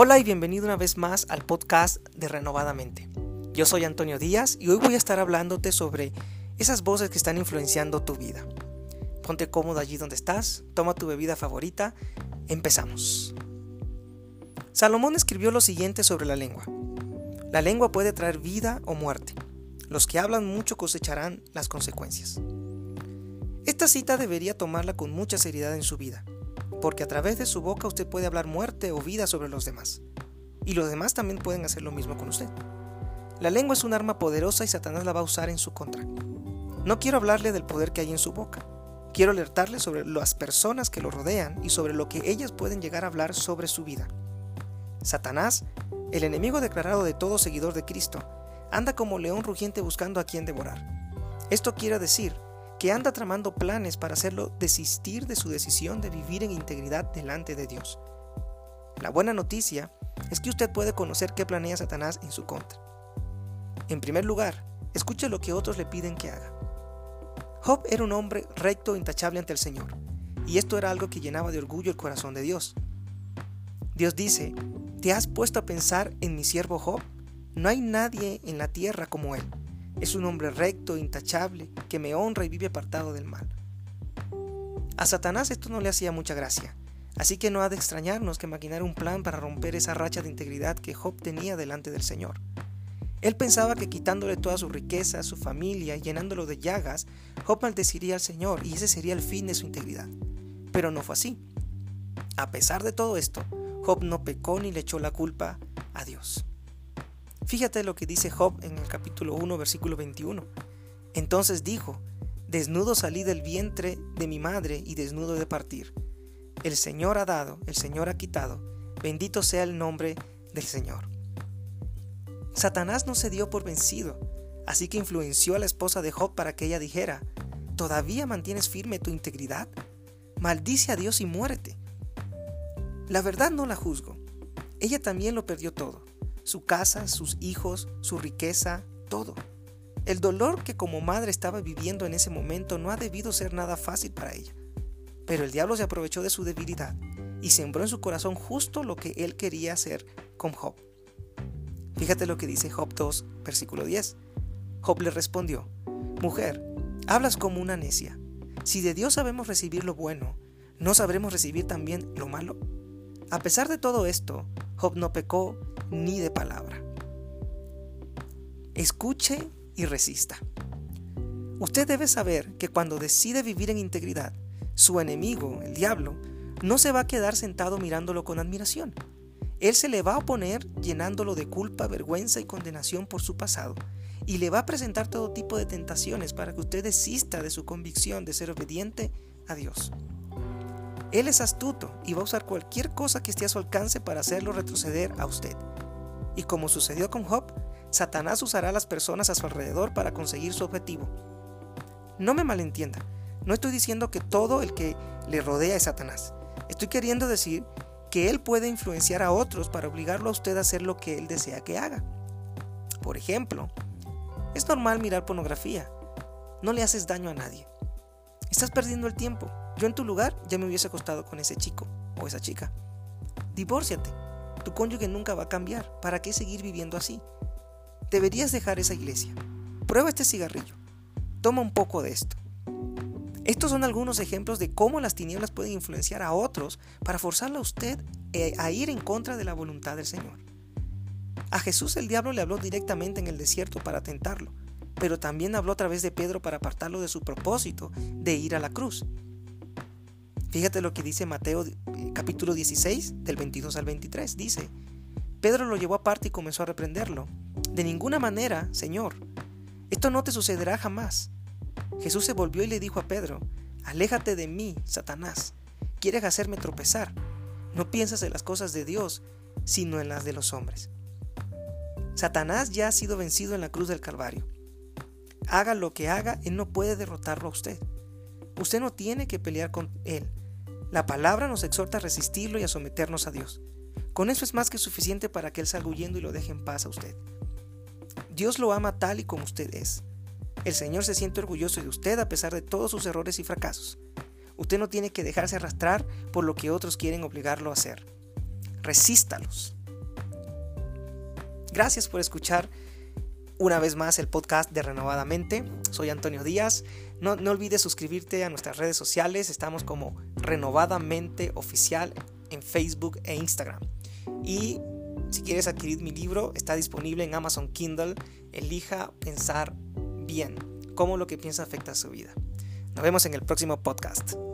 Hola y bienvenido una vez más al podcast de Renovadamente. Yo soy Antonio Díaz y hoy voy a estar hablándote sobre esas voces que están influenciando tu vida. Ponte cómodo allí donde estás, toma tu bebida favorita, empezamos. Salomón escribió lo siguiente sobre la lengua. La lengua puede traer vida o muerte. Los que hablan mucho cosecharán las consecuencias. Esta cita debería tomarla con mucha seriedad en su vida porque a través de su boca usted puede hablar muerte o vida sobre los demás. Y los demás también pueden hacer lo mismo con usted. La lengua es un arma poderosa y Satanás la va a usar en su contra. No quiero hablarle del poder que hay en su boca. Quiero alertarle sobre las personas que lo rodean y sobre lo que ellas pueden llegar a hablar sobre su vida. Satanás, el enemigo declarado de todo seguidor de Cristo, anda como león rugiente buscando a quien devorar. Esto quiere decir que anda tramando planes para hacerlo desistir de su decisión de vivir en integridad delante de Dios. La buena noticia es que usted puede conocer qué planea Satanás en su contra. En primer lugar, escuche lo que otros le piden que haga. Job era un hombre recto e intachable ante el Señor, y esto era algo que llenaba de orgullo el corazón de Dios. Dios dice, ¿te has puesto a pensar en mi siervo Job? No hay nadie en la tierra como él es un hombre recto, intachable, que me honra y vive apartado del mal. A Satanás esto no le hacía mucha gracia, así que no ha de extrañarnos que maquinara un plan para romper esa racha de integridad que Job tenía delante del Señor. Él pensaba que quitándole toda su riqueza, su familia y llenándolo de llagas, Job maldeciría al Señor y ese sería el fin de su integridad. Pero no fue así. A pesar de todo esto, Job no pecó ni le echó la culpa a Dios. Fíjate lo que dice Job en el capítulo 1, versículo 21. Entonces dijo, Desnudo salí del vientre de mi madre y desnudo de partir. El Señor ha dado, el Señor ha quitado, bendito sea el nombre del Señor. Satanás no se dio por vencido, así que influenció a la esposa de Job para que ella dijera, ¿todavía mantienes firme tu integridad? Maldice a Dios y muérete. La verdad no la juzgo. Ella también lo perdió todo su casa, sus hijos, su riqueza, todo. El dolor que como madre estaba viviendo en ese momento no ha debido ser nada fácil para ella. Pero el diablo se aprovechó de su debilidad y sembró en su corazón justo lo que él quería hacer con Job. Fíjate lo que dice Job 2, versículo 10. Job le respondió, Mujer, hablas como una necia. Si de Dios sabemos recibir lo bueno, ¿no sabremos recibir también lo malo? A pesar de todo esto, Job no pecó ni de palabra. Escuche y resista. Usted debe saber que cuando decide vivir en integridad, su enemigo, el diablo, no se va a quedar sentado mirándolo con admiración. Él se le va a oponer llenándolo de culpa, vergüenza y condenación por su pasado, y le va a presentar todo tipo de tentaciones para que usted desista de su convicción de ser obediente a Dios. Él es astuto y va a usar cualquier cosa que esté a su alcance para hacerlo retroceder a usted. Y como sucedió con Job, Satanás usará a las personas a su alrededor para conseguir su objetivo. No me malentienda, no estoy diciendo que todo el que le rodea es Satanás. Estoy queriendo decir que él puede influenciar a otros para obligarlo a usted a hacer lo que él desea que haga. Por ejemplo, es normal mirar pornografía. No le haces daño a nadie. Estás perdiendo el tiempo. Yo en tu lugar ya me hubiese acostado con ese chico o esa chica. Divórciate. Tu cónyuge nunca va a cambiar. ¿Para qué seguir viviendo así? Deberías dejar esa iglesia. Prueba este cigarrillo. Toma un poco de esto. Estos son algunos ejemplos de cómo las tinieblas pueden influenciar a otros para forzarle a usted eh, a ir en contra de la voluntad del Señor. A Jesús el diablo le habló directamente en el desierto para tentarlo, pero también habló a través de Pedro para apartarlo de su propósito de ir a la cruz. Fíjate lo que dice Mateo eh, capítulo 16 del 22 al 23. Dice, Pedro lo llevó aparte y comenzó a reprenderlo. De ninguna manera, Señor, esto no te sucederá jamás. Jesús se volvió y le dijo a Pedro, Aléjate de mí, Satanás. Quieres hacerme tropezar. No piensas en las cosas de Dios, sino en las de los hombres. Satanás ya ha sido vencido en la cruz del Calvario. Haga lo que haga, Él no puede derrotarlo a usted. Usted no tiene que pelear con Él. La palabra nos exhorta a resistirlo y a someternos a Dios. Con eso es más que suficiente para que Él salga huyendo y lo deje en paz a usted. Dios lo ama tal y como usted es. El Señor se siente orgulloso de usted a pesar de todos sus errores y fracasos. Usted no tiene que dejarse arrastrar por lo que otros quieren obligarlo a hacer. Resístalos. Gracias por escuchar una vez más el podcast de Renovadamente. Soy Antonio Díaz. No, no olvides suscribirte a nuestras redes sociales. Estamos como Renovadamente Oficial en Facebook e Instagram. Y si quieres adquirir mi libro, está disponible en Amazon Kindle. Elija pensar bien, cómo lo que piensa afecta a su vida. Nos vemos en el próximo podcast.